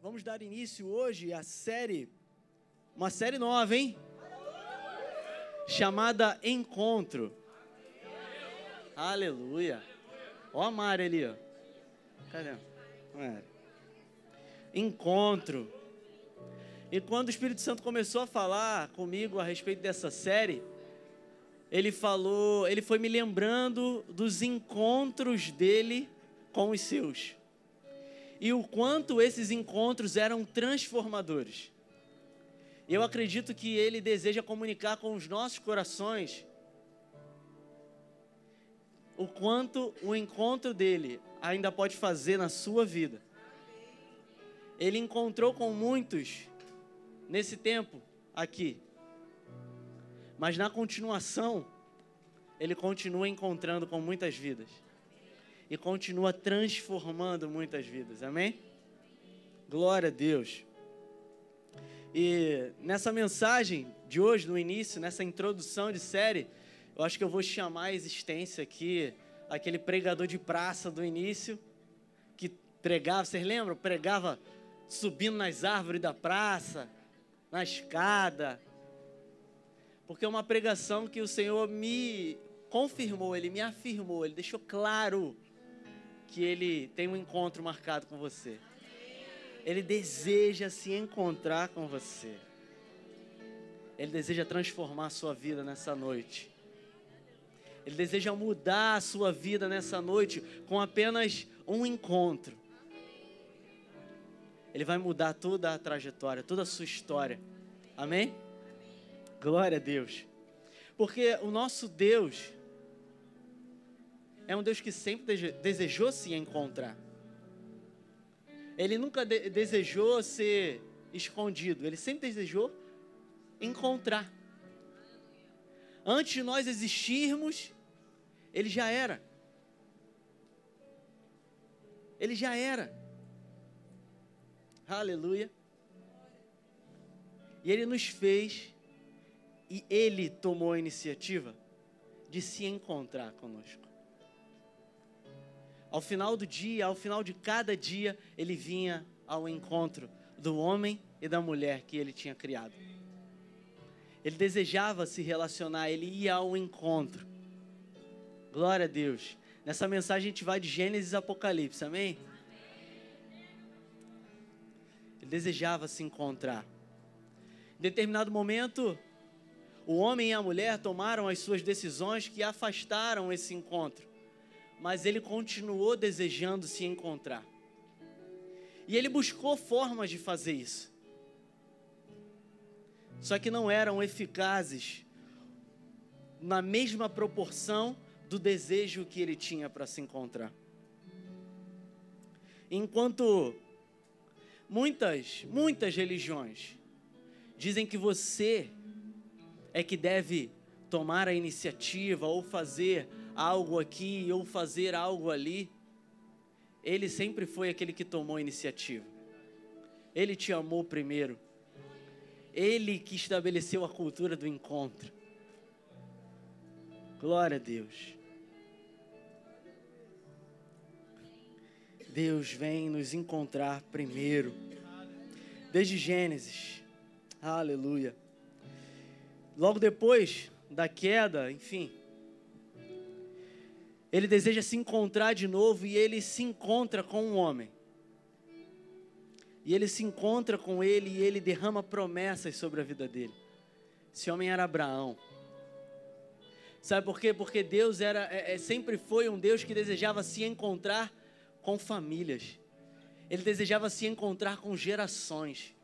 Vamos dar início hoje à série, uma série nova, hein? Chamada Encontro. Aleluia. Ó a Mari ali, ó. Cadê? Mari. Encontro. E quando o Espírito Santo começou a falar comigo a respeito dessa série, ele falou, ele foi me lembrando dos encontros dele com os seus. E o quanto esses encontros eram transformadores. Eu acredito que ele deseja comunicar com os nossos corações o quanto o encontro dele ainda pode fazer na sua vida. Ele encontrou com muitos nesse tempo aqui. Mas na continuação, ele continua encontrando com muitas vidas. E continua transformando muitas vidas. Amém? Glória a Deus. E nessa mensagem de hoje, no início, nessa introdução de série, eu acho que eu vou chamar a existência aqui, aquele pregador de praça do início, que pregava, vocês lembram? Pregava subindo nas árvores da praça, na escada. Porque é uma pregação que o Senhor me confirmou, ele me afirmou, ele deixou claro que ele tem um encontro marcado com você. Ele deseja se encontrar com você. Ele deseja transformar a sua vida nessa noite. Ele deseja mudar a sua vida nessa noite com apenas um encontro. Ele vai mudar toda a trajetória, toda a sua história. Amém? Glória a Deus. Porque o nosso Deus é um Deus que sempre desejou se encontrar. Ele nunca de desejou ser escondido, ele sempre desejou encontrar. Antes de nós existirmos, ele já era. Ele já era. Aleluia. E ele nos fez e ele tomou a iniciativa de se encontrar conosco. Ao final do dia, ao final de cada dia, ele vinha ao encontro do homem e da mulher que ele tinha criado. Ele desejava se relacionar, ele ia ao encontro. Glória a Deus. Nessa mensagem a gente vai de Gênesis a Apocalipse, amém? Ele desejava se encontrar. Em determinado momento, o homem e a mulher tomaram as suas decisões que afastaram esse encontro mas ele continuou desejando se encontrar. E ele buscou formas de fazer isso. Só que não eram eficazes na mesma proporção do desejo que ele tinha para se encontrar. Enquanto muitas, muitas religiões dizem que você é que deve tomar a iniciativa ou fazer algo aqui ou fazer algo ali. Ele sempre foi aquele que tomou a iniciativa. Ele te amou primeiro. Ele que estabeleceu a cultura do encontro. Glória a Deus. Deus vem nos encontrar primeiro. Desde Gênesis. Aleluia. Logo depois da queda, enfim, ele deseja se encontrar de novo e ele se encontra com um homem. E ele se encontra com ele e ele derrama promessas sobre a vida dele. Esse homem era Abraão. Sabe por quê? Porque Deus era, é, é, sempre foi um Deus que desejava se encontrar com famílias. Ele desejava se encontrar com gerações.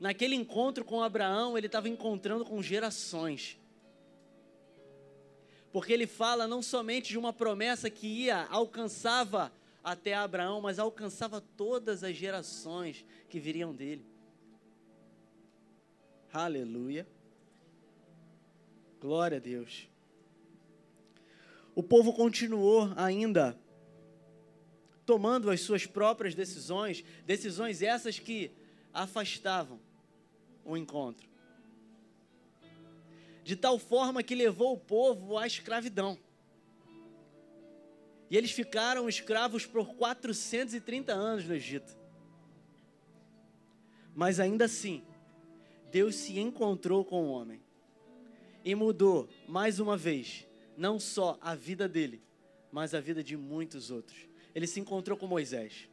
Naquele encontro com Abraão, ele estava encontrando com gerações porque ele fala não somente de uma promessa que ia, alcançava até Abraão, mas alcançava todas as gerações que viriam dele. Aleluia. Glória a Deus. O povo continuou ainda tomando as suas próprias decisões, decisões essas que afastavam o encontro de tal forma que levou o povo à escravidão. E eles ficaram escravos por 430 anos no Egito. Mas ainda assim, Deus se encontrou com o homem e mudou mais uma vez, não só a vida dele, mas a vida de muitos outros. Ele se encontrou com Moisés.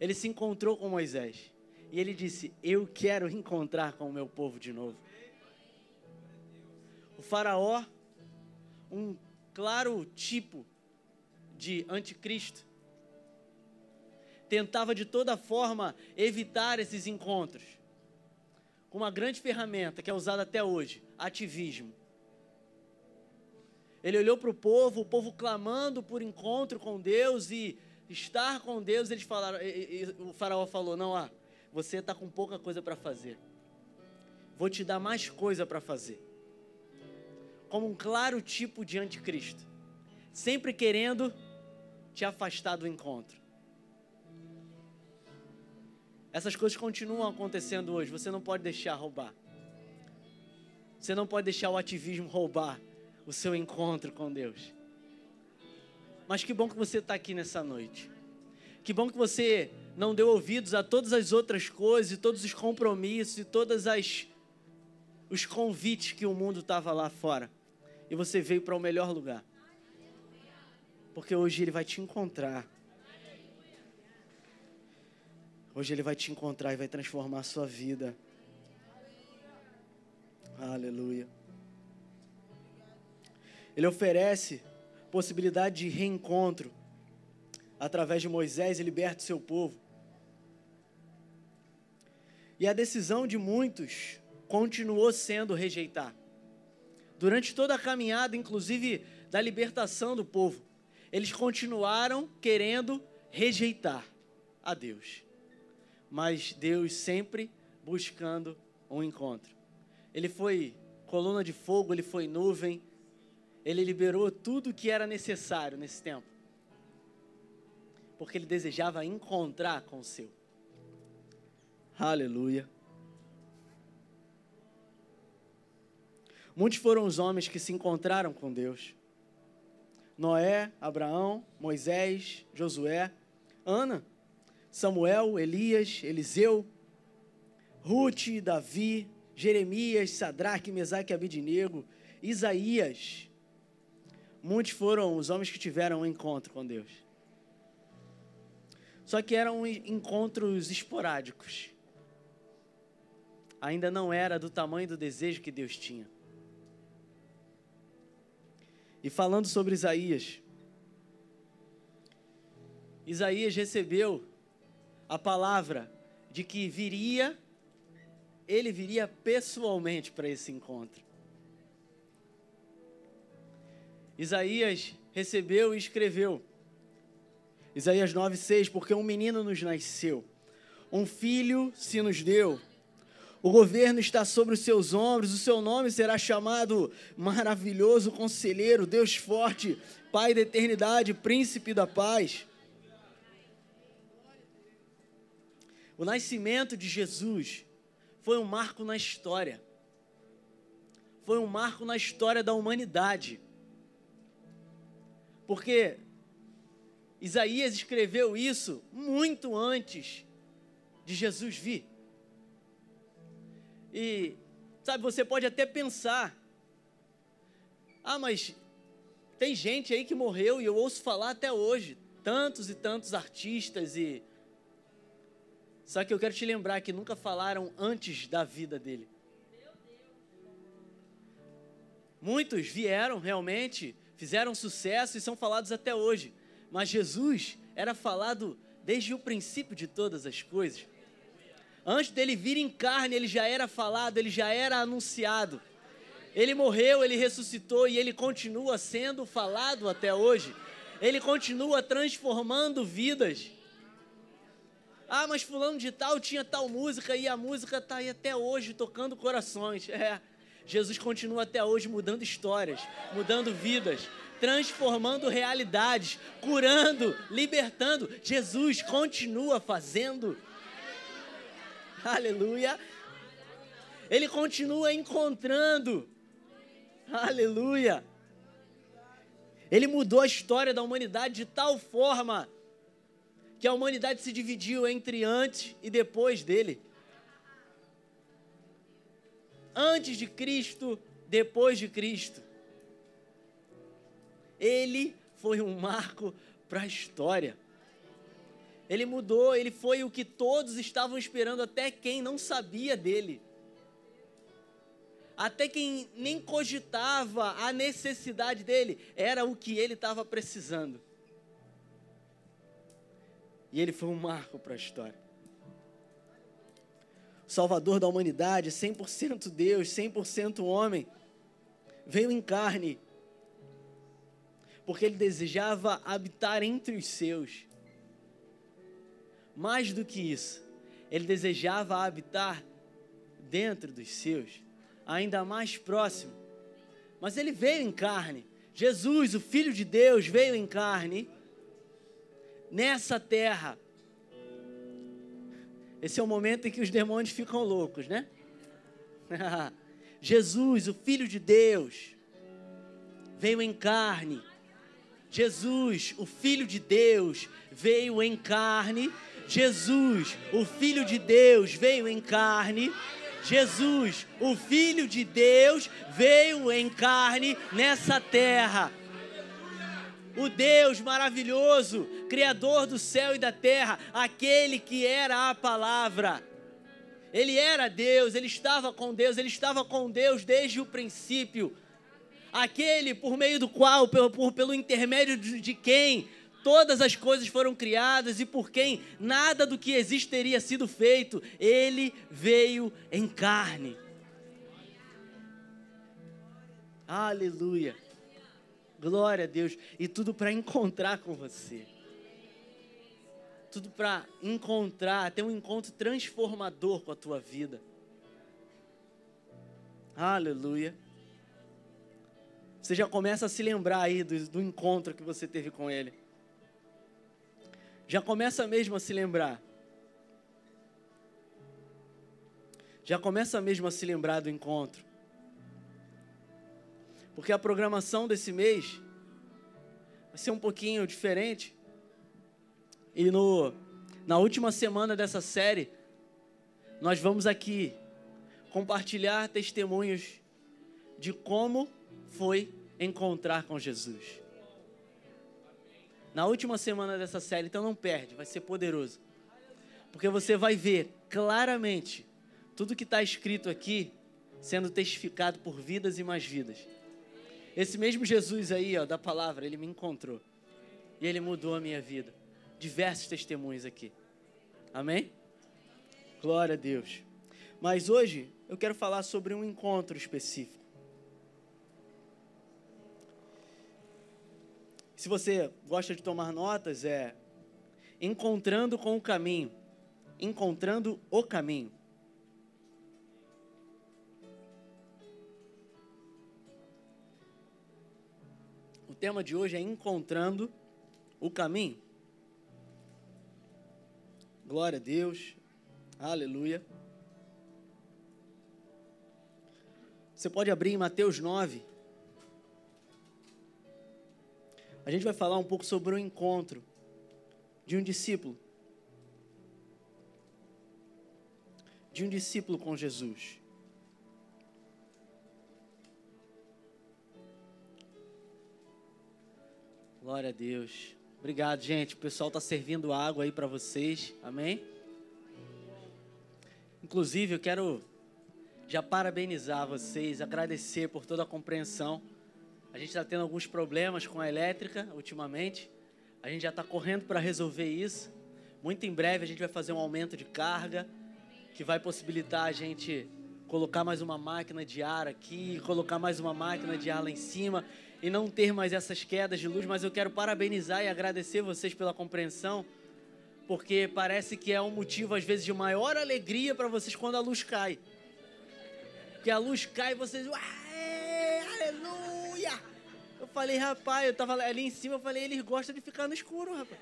Ele se encontrou com Moisés. E ele disse: Eu quero encontrar com o meu povo de novo. Faraó, um claro tipo de anticristo, tentava de toda forma evitar esses encontros. Com uma grande ferramenta que é usada até hoje: ativismo. Ele olhou para o povo, o povo clamando por encontro com Deus e estar com Deus. Eles falaram, e, e, o faraó falou: Não, ah, você está com pouca coisa para fazer. Vou te dar mais coisa para fazer. Como um claro tipo de anticristo, sempre querendo te afastar do encontro. Essas coisas continuam acontecendo hoje. Você não pode deixar roubar. Você não pode deixar o ativismo roubar o seu encontro com Deus. Mas que bom que você está aqui nessa noite. Que bom que você não deu ouvidos a todas as outras coisas, e todos os compromissos, e todas as os convites que o mundo estava lá fora. E você veio para o melhor lugar. Porque hoje ele vai te encontrar. Hoje ele vai te encontrar e vai transformar a sua vida. Aleluia. Ele oferece possibilidade de reencontro. Através de Moisés, ele liberta o seu povo. E a decisão de muitos continuou sendo rejeitar. Durante toda a caminhada, inclusive da libertação do povo, eles continuaram querendo rejeitar a Deus. Mas Deus sempre buscando um encontro. Ele foi coluna de fogo, ele foi nuvem, ele liberou tudo o que era necessário nesse tempo. Porque ele desejava encontrar com o seu. Aleluia. Muitos foram os homens que se encontraram com Deus. Noé, Abraão, Moisés, Josué, Ana, Samuel, Elias, Eliseu, Ruth, Davi, Jeremias, Sadraque, Mesaque Abidinego, Isaías, muitos foram os homens que tiveram um encontro com Deus. Só que eram encontros esporádicos. Ainda não era do tamanho do desejo que Deus tinha. E falando sobre Isaías, Isaías recebeu a palavra de que viria, ele viria pessoalmente para esse encontro. Isaías recebeu e escreveu. Isaías 9,6: Porque um menino nos nasceu, um filho se nos deu. O governo está sobre os seus ombros, o seu nome será chamado Maravilhoso Conselheiro, Deus Forte, Pai da Eternidade, Príncipe da Paz. O nascimento de Jesus foi um marco na história. Foi um marco na história da humanidade. Porque Isaías escreveu isso muito antes de Jesus vir. E, sabe, você pode até pensar: ah, mas tem gente aí que morreu e eu ouço falar até hoje, tantos e tantos artistas e. Só que eu quero te lembrar que nunca falaram antes da vida dele. Muitos vieram realmente fizeram sucesso e são falados até hoje. Mas Jesus era falado desde o princípio de todas as coisas. Antes dele vir em carne, ele já era falado, ele já era anunciado. Ele morreu, ele ressuscitou e ele continua sendo falado até hoje. Ele continua transformando vidas. Ah, mas fulano de tal tinha tal música e a música está aí até hoje tocando corações. É. Jesus continua até hoje mudando histórias, mudando vidas, transformando realidades, curando, libertando. Jesus continua fazendo. Aleluia. Ele continua encontrando. Aleluia. Ele mudou a história da humanidade de tal forma que a humanidade se dividiu entre antes e depois dele. Antes de Cristo, depois de Cristo. Ele foi um marco para a história. Ele mudou, ele foi o que todos estavam esperando, até quem não sabia dele. Até quem nem cogitava a necessidade dele, era o que ele estava precisando. E ele foi um marco para a história. Salvador da humanidade, 100% Deus, 100% homem, veio em carne, porque ele desejava habitar entre os seus. Mais do que isso, ele desejava habitar dentro dos seus, ainda mais próximo. Mas ele veio em carne. Jesus, o Filho de Deus, veio em carne nessa terra. Esse é o momento em que os demônios ficam loucos, né? Jesus, o Filho de Deus, veio em carne. Jesus, o Filho de Deus, veio em carne. Jesus, o Filho de Deus, veio em carne. Jesus, o Filho de Deus, veio em carne nessa terra o Deus maravilhoso, Criador do céu e da terra, aquele que era a palavra. Ele era Deus, ele estava com Deus, ele estava com Deus desde o princípio. Aquele por meio do qual, pelo, por, pelo intermédio de, de quem todas as coisas foram criadas e por quem nada do que existe teria sido feito, ele veio em carne. Aleluia. Glória a Deus. E tudo para encontrar com você. Tudo para encontrar, ter um encontro transformador com a tua vida. Aleluia. Você já começa a se lembrar aí do, do encontro que você teve com Ele. Já começa mesmo a se lembrar. Já começa mesmo a se lembrar do encontro. Porque a programação desse mês vai ser um pouquinho diferente. E no, na última semana dessa série, nós vamos aqui compartilhar testemunhos de como foi encontrar com Jesus. Na última semana dessa série, então não perde, vai ser poderoso. Porque você vai ver claramente tudo que está escrito aqui sendo testificado por vidas e mais vidas. Esse mesmo Jesus aí, ó, da palavra, ele me encontrou. E ele mudou a minha vida. Diversos testemunhos aqui. Amém? Glória a Deus. Mas hoje eu quero falar sobre um encontro específico. Se você gosta de tomar notas, é encontrando com o caminho. Encontrando o caminho. tema de hoje é encontrando o caminho. Glória a Deus. Aleluia. Você pode abrir em Mateus 9. A gente vai falar um pouco sobre o encontro de um discípulo. De um discípulo com Jesus. Glória a Deus. Obrigado, gente. O pessoal está servindo água aí para vocês. Amém? Inclusive, eu quero já parabenizar vocês, agradecer por toda a compreensão. A gente está tendo alguns problemas com a elétrica ultimamente. A gente já está correndo para resolver isso. Muito em breve a gente vai fazer um aumento de carga que vai possibilitar a gente colocar mais uma máquina de ar aqui, colocar mais uma máquina de ar lá em cima e não ter mais essas quedas de luz, mas eu quero parabenizar e agradecer vocês pela compreensão, porque parece que é um motivo às vezes de maior alegria para vocês quando a luz cai. Porque a luz cai e vocês! Eu falei, rapaz, eu tava ali em cima, eu falei, eles gostam de ficar no escuro, rapaz.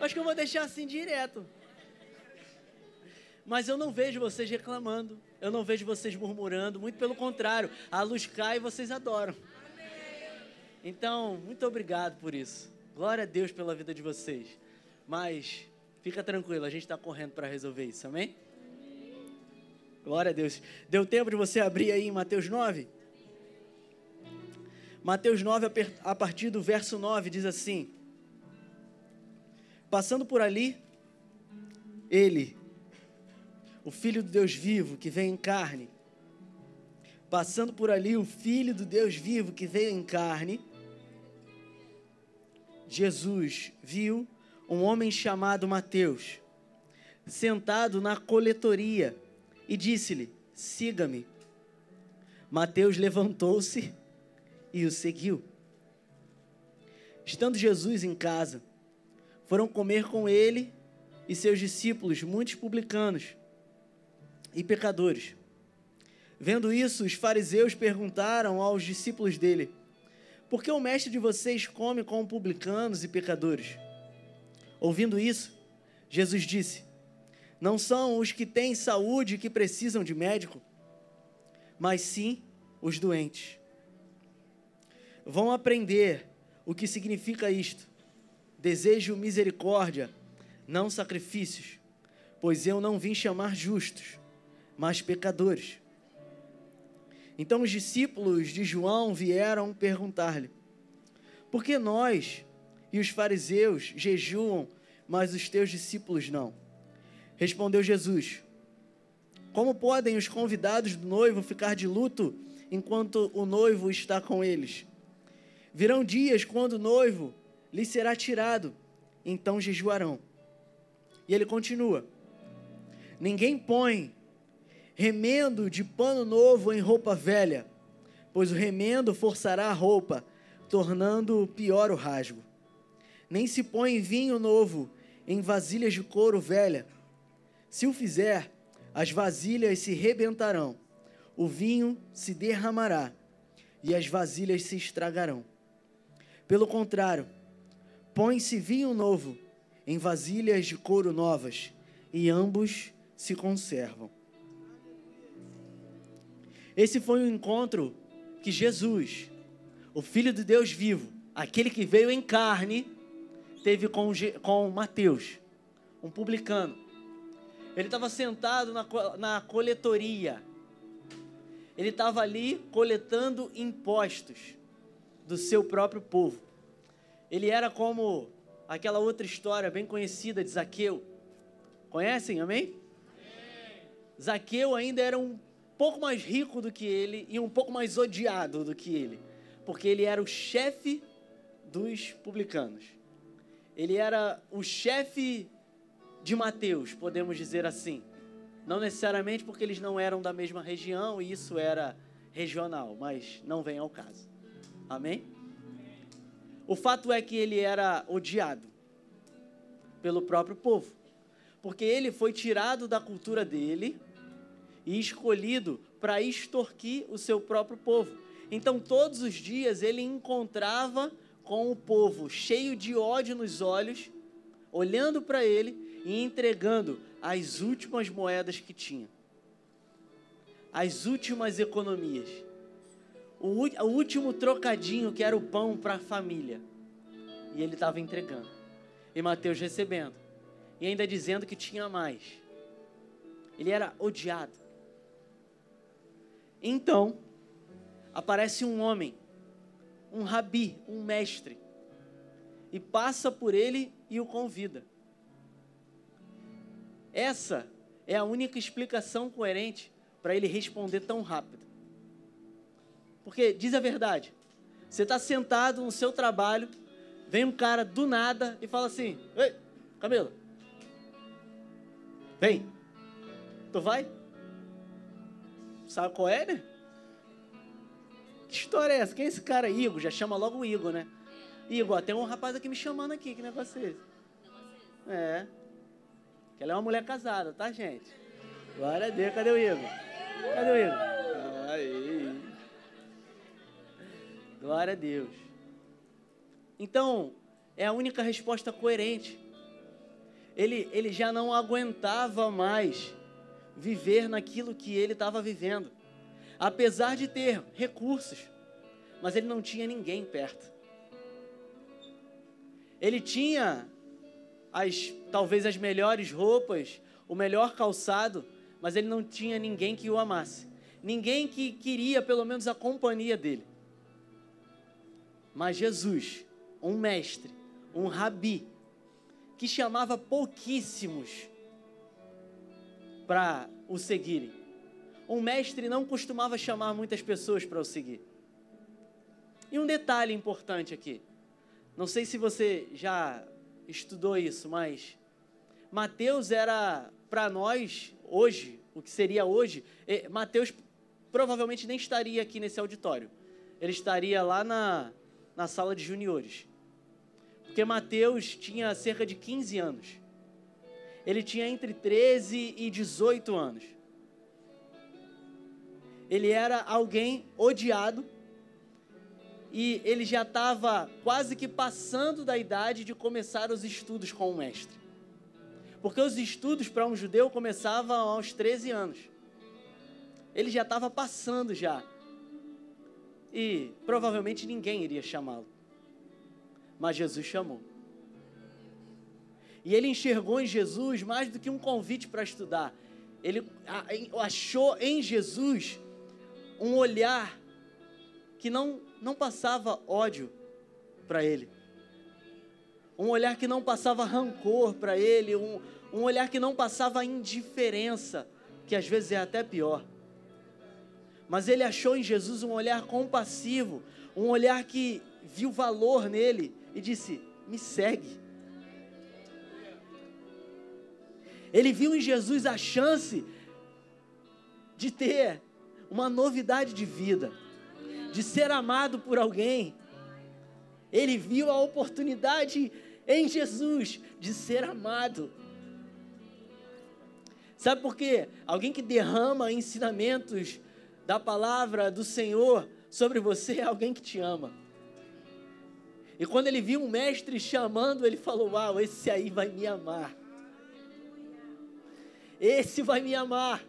Acho que eu vou deixar assim direto. Mas eu não vejo vocês reclamando, eu não vejo vocês murmurando, muito pelo contrário, a luz cai e vocês adoram. Então, muito obrigado por isso. Glória a Deus pela vida de vocês. Mas Fica tranquilo, a gente está correndo para resolver isso, amém? Glória a Deus. Deu tempo de você abrir aí em Mateus 9? Mateus 9, a partir do verso 9, diz assim: Passando por ali, ele, o Filho do Deus vivo que vem em carne, passando por ali, o Filho do Deus vivo que veio em carne, Jesus viu um homem chamado Mateus, sentado na coletoria, e disse-lhe: Siga-me. Mateus levantou-se e o seguiu. Estando Jesus em casa, foram comer com ele e seus discípulos muitos publicanos e pecadores. Vendo isso, os fariseus perguntaram aos discípulos dele: Por que o mestre de vocês come com publicanos e pecadores? Ouvindo isso, Jesus disse: Não são os que têm saúde que precisam de médico, mas sim os doentes. Vão aprender o que significa isto. Desejo misericórdia, não sacrifícios, pois eu não vim chamar justos, mas pecadores. Então os discípulos de João vieram perguntar-lhe: Por que nós e os fariseus jejuam, mas os teus discípulos não? Respondeu Jesus: Como podem os convidados do noivo ficar de luto enquanto o noivo está com eles? Virão dias quando o noivo lhe será tirado, então jejuarão. E ele continua: Ninguém põe remendo de pano novo em roupa velha, pois o remendo forçará a roupa, tornando pior o rasgo. Nem se põe vinho novo em vasilhas de couro velha. Se o fizer, as vasilhas se rebentarão, o vinho se derramará e as vasilhas se estragarão. Pelo contrário, põe-se vinho novo em vasilhas de couro novas, e ambos se conservam. Esse foi um encontro que Jesus, o Filho de Deus vivo, aquele que veio em carne, teve com, com Mateus, um publicano. Ele estava sentado na, na coletoria. Ele estava ali coletando impostos do seu próprio povo. Ele era como aquela outra história bem conhecida de Zaqueu. Conhecem, amém? amém? Zaqueu ainda era um pouco mais rico do que ele e um pouco mais odiado do que ele, porque ele era o chefe dos publicanos. Ele era o chefe de Mateus, podemos dizer assim. Não necessariamente porque eles não eram da mesma região e isso era regional, mas não vem ao caso. Amém? O fato é que ele era odiado pelo próprio povo, porque ele foi tirado da cultura dele e escolhido para extorquir o seu próprio povo. Então, todos os dias ele encontrava com o povo cheio de ódio nos olhos, olhando para ele e entregando as últimas moedas que tinha, as últimas economias, o, último trocadinho que era o pão para a família. E ele estava entregando. E Mateus recebendo. E ainda dizendo que tinha mais. Ele era odiado. Então, aparece um homem, um rabi, um mestre, e passa por ele e o convida. Essa é a única explicação coerente para ele responder tão rápido. Porque, diz a verdade, você está sentado no seu trabalho, vem um cara do nada e fala assim: Ei, Camila, vem, tu vai? Sabe qual é, né? Que história é essa? Quem é esse cara? Igor, já chama logo o Igor, né? Igor, tem um rapaz aqui me chamando aqui, que negócio é esse? É. Ela é uma mulher casada, tá, gente? Glória a Deus, cadê o Igor? Cadê o Igor? Glória a Deus. Então, é a única resposta coerente. Ele, ele já não aguentava mais viver naquilo que ele estava vivendo. Apesar de ter recursos, mas ele não tinha ninguém perto. Ele tinha as talvez as melhores roupas, o melhor calçado, mas ele não tinha ninguém que o amasse. Ninguém que queria pelo menos a companhia dele. Mas Jesus, um mestre, um rabi, que chamava pouquíssimos para o seguirem. Um mestre não costumava chamar muitas pessoas para o seguir. E um detalhe importante aqui. Não sei se você já estudou isso, mas Mateus era para nós hoje, o que seria hoje, Mateus provavelmente nem estaria aqui nesse auditório. Ele estaria lá na, na sala de juniores. Porque Mateus tinha cerca de 15 anos. Ele tinha entre 13 e 18 anos. Ele era alguém odiado e ele já estava quase que passando da idade de começar os estudos com o mestre. Porque os estudos para um judeu começavam aos 13 anos. Ele já estava passando já. E provavelmente ninguém iria chamá-lo. Mas Jesus chamou. E ele enxergou em Jesus mais do que um convite para estudar. Ele achou em Jesus um olhar que não, não passava ódio para ele. Um olhar que não passava rancor para ele, um, um olhar que não passava indiferença, que às vezes é até pior. Mas ele achou em Jesus um olhar compassivo, um olhar que viu valor nele e disse: Me segue. Ele viu em Jesus a chance de ter uma novidade de vida, de ser amado por alguém. Ele viu a oportunidade em Jesus de ser amado. Sabe por quê? Alguém que derrama ensinamentos da palavra do Senhor sobre você é alguém que te ama. E quando ele viu um mestre chamando, ele falou: Uau, esse aí vai me amar. Esse vai me amar.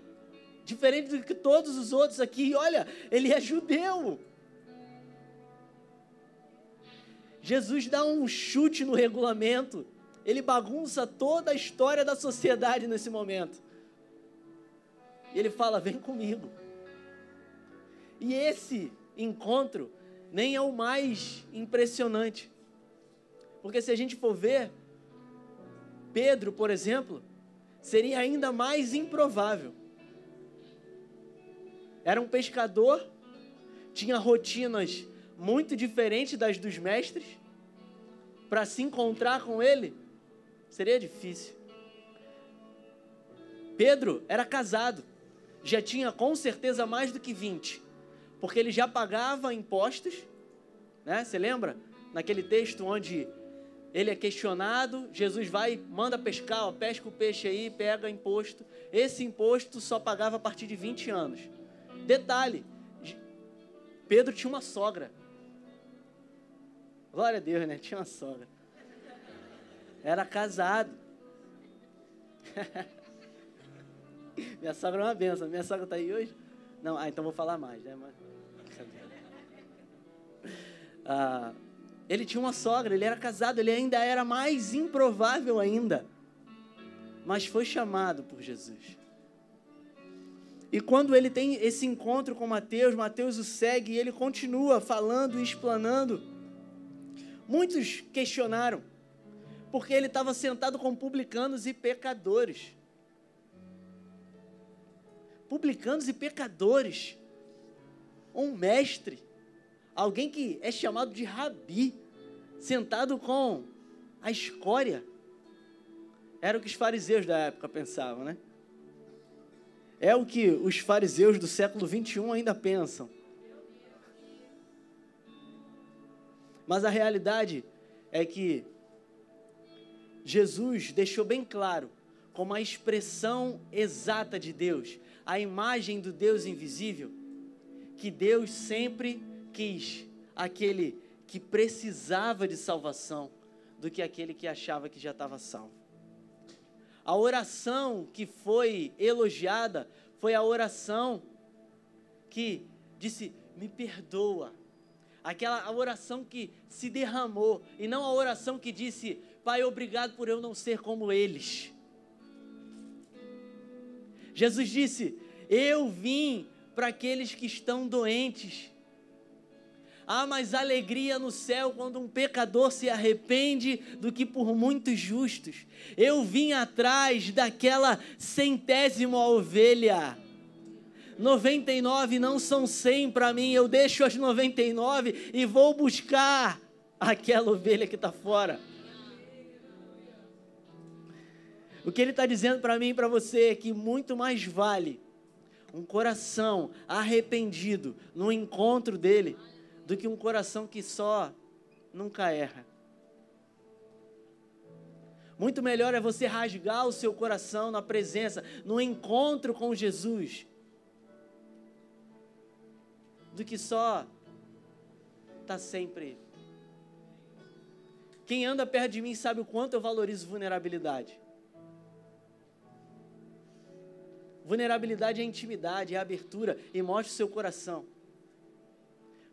Diferente do que todos os outros aqui. Olha, ele é judeu. Jesus dá um chute no regulamento. Ele bagunça toda a história da sociedade nesse momento. Ele fala: Vem comigo. E esse encontro nem é o mais impressionante. Porque se a gente for ver, Pedro, por exemplo, seria ainda mais improvável. Era um pescador, tinha rotinas muito diferentes das dos mestres. Para se encontrar com ele, seria difícil. Pedro era casado já tinha com certeza mais do que 20, porque ele já pagava impostos, né? Você lembra? Naquele texto onde ele é questionado, Jesus vai, manda pescar, ó, pesca o peixe aí, pega imposto. Esse imposto só pagava a partir de 20 anos. Detalhe, Pedro tinha uma sogra. Glória a Deus, né? Tinha uma sogra. Era casado. Minha sogra é uma benção. Minha sogra está aí hoje? Não, ah, então vou falar mais, né? Mas... Ah, ele tinha uma sogra, ele era casado, ele ainda era mais improvável ainda. Mas foi chamado por Jesus. E quando ele tem esse encontro com Mateus, Mateus o segue e ele continua falando e explanando. Muitos questionaram, porque ele estava sentado com publicanos e pecadores publicanos e pecadores. Um mestre, alguém que é chamado de rabi, sentado com a escória. Era o que os fariseus da época pensavam, né? É o que os fariseus do século 21 ainda pensam. Mas a realidade é que Jesus deixou bem claro, como a expressão exata de Deus, a imagem do Deus invisível, que Deus sempre quis aquele que precisava de salvação do que aquele que achava que já estava salvo. A oração que foi elogiada foi a oração que disse: Me perdoa. Aquela oração que se derramou, e não a oração que disse: Pai, obrigado por eu não ser como eles. Jesus disse: Eu vim para aqueles que estão doentes. Há mais alegria no céu quando um pecador se arrepende do que por muitos justos. Eu vim atrás daquela centésima ovelha. 99 não são 100 para mim, eu deixo as 99 e vou buscar aquela ovelha que está fora. O que ele está dizendo para mim e para você é que muito mais vale um coração arrependido no encontro dele do que um coração que só nunca erra. Muito melhor é você rasgar o seu coração na presença, no encontro com Jesus, do que só estar tá sempre. Quem anda perto de mim sabe o quanto eu valorizo vulnerabilidade. Vulnerabilidade é intimidade, é abertura e mostra o seu coração.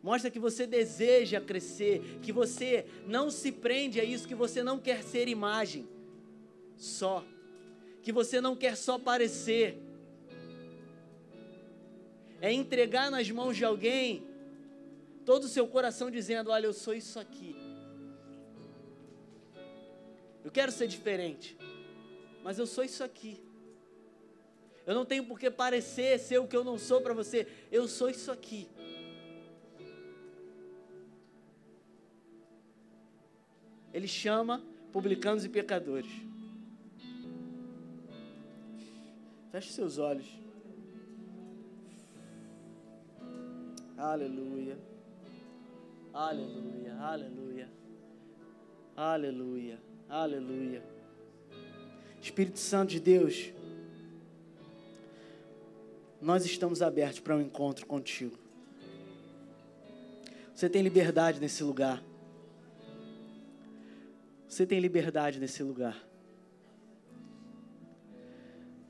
Mostra que você deseja crescer, que você não se prende a isso, que você não quer ser imagem só, que você não quer só parecer. É entregar nas mãos de alguém todo o seu coração dizendo: Olha, eu sou isso aqui. Eu quero ser diferente, mas eu sou isso aqui. Eu não tenho por que parecer ser o que eu não sou para você. Eu sou isso aqui. Ele chama publicanos e pecadores. Feche seus olhos. Aleluia. Aleluia. Aleluia. Aleluia. Aleluia. Espírito Santo de Deus nós estamos abertos para um encontro contigo. Você tem liberdade nesse lugar. Você tem liberdade nesse lugar.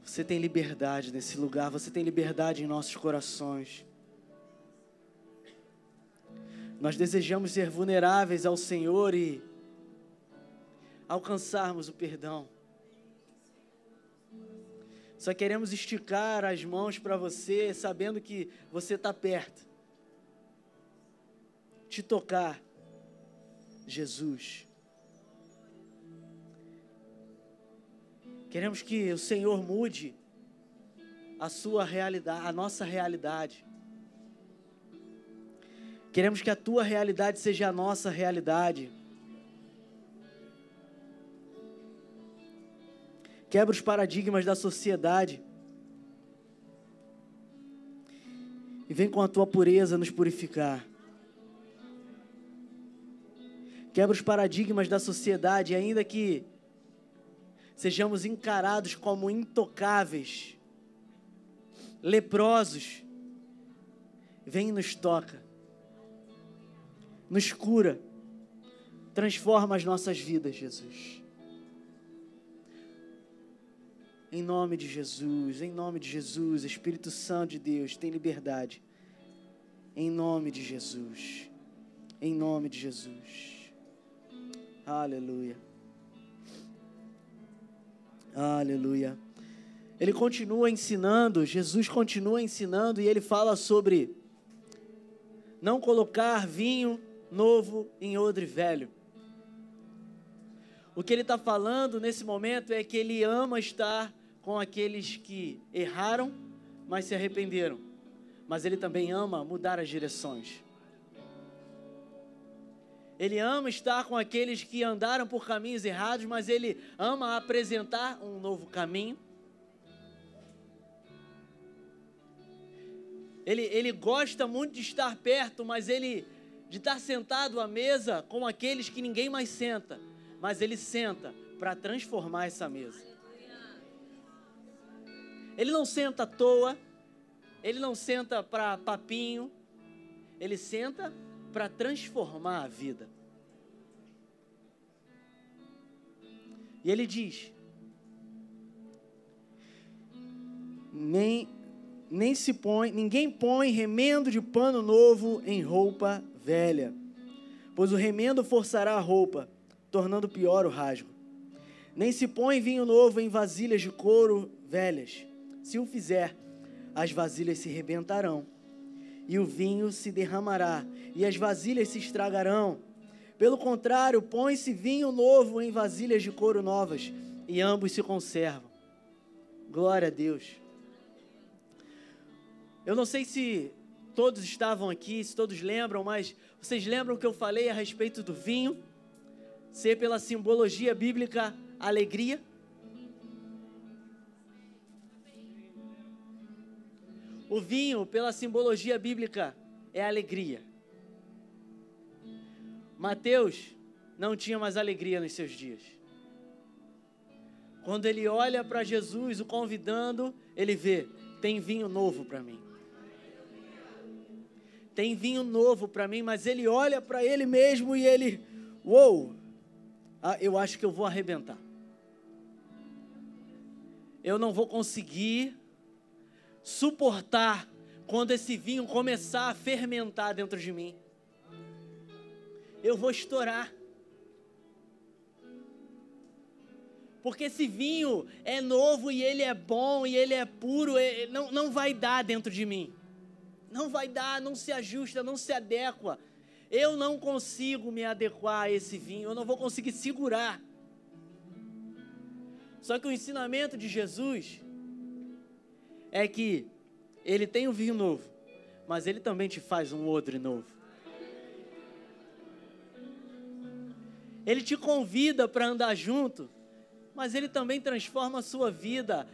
Você tem liberdade nesse lugar. Você tem liberdade em nossos corações. Nós desejamos ser vulneráveis ao Senhor e alcançarmos o perdão. Só queremos esticar as mãos para você, sabendo que você está perto. Te tocar, Jesus. Queremos que o Senhor mude a sua realidade, a nossa realidade. Queremos que a tua realidade seja a nossa realidade. Quebra os paradigmas da sociedade. E vem com a tua pureza nos purificar. Quebra os paradigmas da sociedade, ainda que sejamos encarados como intocáveis, leprosos. Vem e nos toca, nos cura, transforma as nossas vidas, Jesus. Em nome de Jesus, em nome de Jesus, Espírito Santo de Deus, tem liberdade. Em nome de Jesus. Em nome de Jesus. Aleluia. Aleluia. Ele continua ensinando, Jesus continua ensinando e ele fala sobre não colocar vinho novo em odre velho. O que ele está falando nesse momento é que ele ama estar com aqueles que erraram, mas se arrependeram. Mas Ele também ama mudar as direções. Ele ama estar com aqueles que andaram por caminhos errados, mas Ele ama apresentar um novo caminho. Ele, ele gosta muito de estar perto, mas ele de estar sentado à mesa com aqueles que ninguém mais senta, mas ele senta para transformar essa mesa. Ele não senta à toa, ele não senta para papinho, ele senta para transformar a vida. E ele diz: nem, nem se põe, ninguém põe remendo de pano novo em roupa velha, pois o remendo forçará a roupa, tornando pior o rasgo. nem se põe vinho novo em vasilhas de couro velhas. Se o fizer, as vasilhas se rebentarão, e o vinho se derramará, e as vasilhas se estragarão. Pelo contrário, põe-se vinho novo em vasilhas de couro novas, e ambos se conservam. Glória a Deus. Eu não sei se todos estavam aqui, se todos lembram, mas vocês lembram que eu falei a respeito do vinho ser pela simbologia bíblica alegria? O vinho, pela simbologia bíblica, é alegria. Mateus não tinha mais alegria nos seus dias. Quando ele olha para Jesus, o convidando, ele vê: tem vinho novo para mim. Tem vinho novo para mim, mas ele olha para ele mesmo e ele, uou, ah, eu acho que eu vou arrebentar. Eu não vou conseguir suportar quando esse vinho começar a fermentar dentro de mim. Eu vou estourar. Porque esse vinho é novo e ele é bom e ele é puro, não, não vai dar dentro de mim. Não vai dar, não se ajusta, não se adequa. Eu não consigo me adequar a esse vinho, eu não vou conseguir segurar. Só que o ensinamento de Jesus é que ele tem um vinho novo, mas ele também te faz um odre novo. Ele te convida para andar junto, mas ele também transforma a sua vida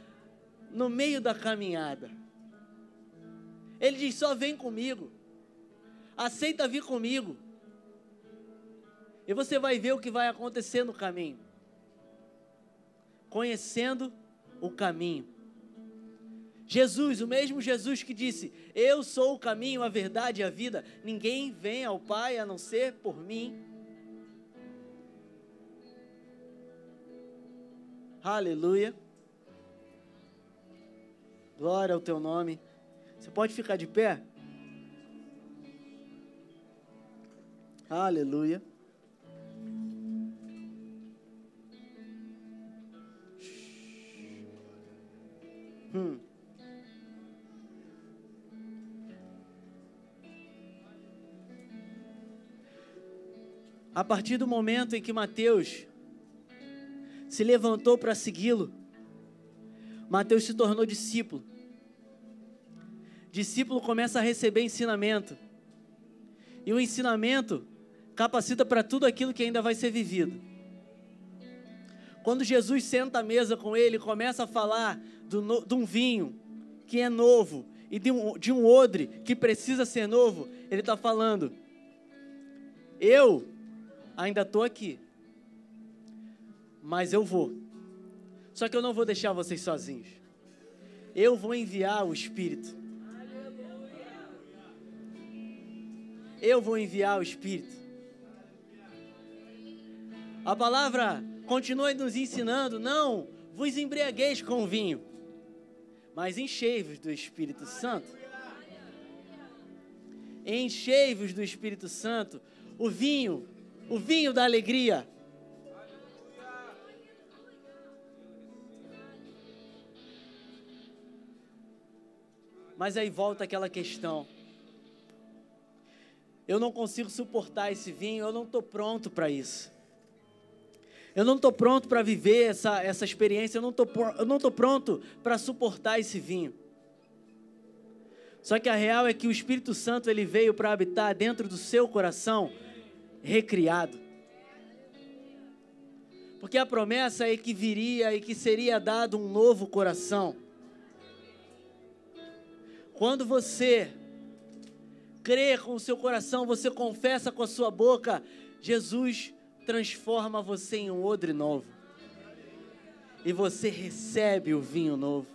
no meio da caminhada. Ele diz: só vem comigo aceita vir comigo. E você vai ver o que vai acontecer no caminho. Conhecendo o caminho. Jesus, o mesmo Jesus que disse: Eu sou o caminho, a verdade e a vida. Ninguém vem ao Pai a não ser por mim. Aleluia. Glória ao teu nome. Você pode ficar de pé? Aleluia. Hum. A partir do momento em que Mateus se levantou para segui-lo, Mateus se tornou discípulo. Discípulo começa a receber ensinamento. E o ensinamento capacita para tudo aquilo que ainda vai ser vivido. Quando Jesus senta à mesa com ele começa a falar do, de um vinho que é novo e de um, de um odre que precisa ser novo, ele está falando: Eu ainda estou aqui, mas eu vou. Só que eu não vou deixar vocês sozinhos. Eu vou enviar o Espírito. Eu vou enviar o Espírito. A palavra continua nos ensinando: não vos embriagueis com vinho, mas enchei-vos do Espírito Santo. Enchei-vos do Espírito Santo, o vinho, o vinho da alegria. Mas aí volta aquela questão. Eu não consigo suportar esse vinho, eu não estou pronto para isso. Eu não estou pronto para viver essa, essa experiência, eu não estou pronto para suportar esse vinho. Só que a real é que o Espírito Santo ele veio para habitar dentro do seu coração recriado. Porque a promessa é que viria e que seria dado um novo coração. Quando você crê com o seu coração, você confessa com a sua boca, Jesus transforma você em um odre novo. E você recebe o vinho novo.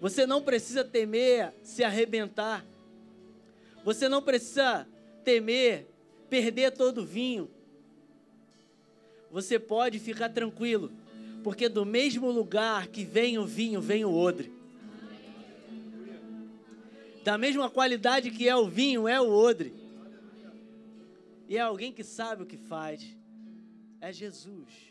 Você não precisa temer se arrebentar. Você não precisa temer perder todo o vinho. Você pode ficar tranquilo, porque do mesmo lugar que vem o vinho, vem o odre. Da mesma qualidade que é o vinho, é o odre. E é alguém que sabe o que faz. é Jesus.